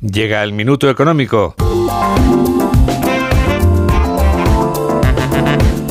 Llega el minuto económico.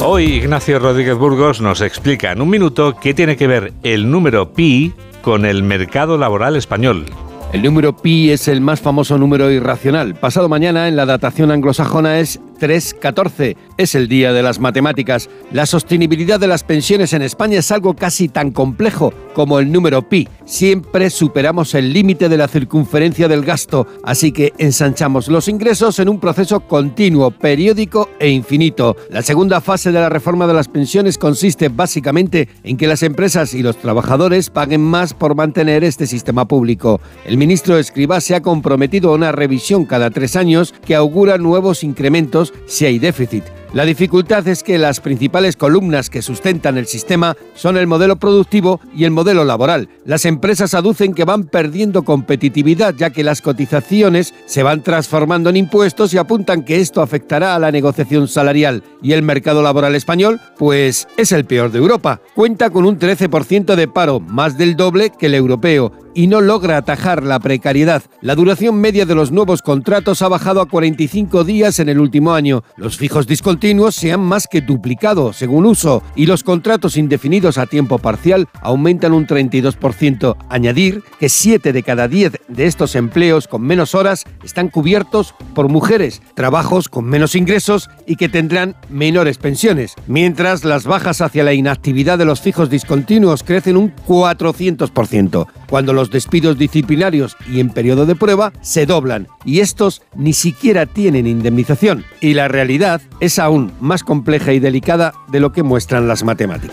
Hoy Ignacio Rodríguez Burgos nos explica en un minuto qué tiene que ver el número pi con el mercado laboral español. El número pi es el más famoso número irracional. Pasado mañana en la datación anglosajona es 3.14. Es el día de las matemáticas. La sostenibilidad de las pensiones en España es algo casi tan complejo como el número pi. Siempre superamos el límite de la circunferencia del gasto, así que ensanchamos los ingresos en un proceso continuo, periódico e infinito. La segunda fase de la reforma de las pensiones consiste básicamente en que las empresas y los trabajadores paguen más por mantener este sistema público. El ministro Escribá se ha comprometido a una revisión cada tres años que augura nuevos incrementos si hay déficit. La dificultad es que las principales columnas que sustentan el sistema son el modelo productivo y el modelo laboral. Las empresas aducen que van perdiendo competitividad ya que las cotizaciones se van transformando en impuestos y apuntan que esto afectará a la negociación salarial. Y el mercado laboral español, pues es el peor de Europa. Cuenta con un 13% de paro, más del doble que el europeo y no logra atajar la precariedad. La duración media de los nuevos contratos ha bajado a 45 días en el último año. Los fijos discontinuos se han más que duplicado según uso y los contratos indefinidos a tiempo parcial aumentan un 32%. Añadir que 7 de cada 10 de estos empleos con menos horas están cubiertos por mujeres, trabajos con menos ingresos y que tendrán menores pensiones, mientras las bajas hacia la inactividad de los fijos discontinuos crecen un 400%. Cuando los despidos disciplinarios y en periodo de prueba se doblan y estos ni siquiera tienen indemnización. Y la realidad es aún más compleja y delicada de lo que muestran las matemáticas.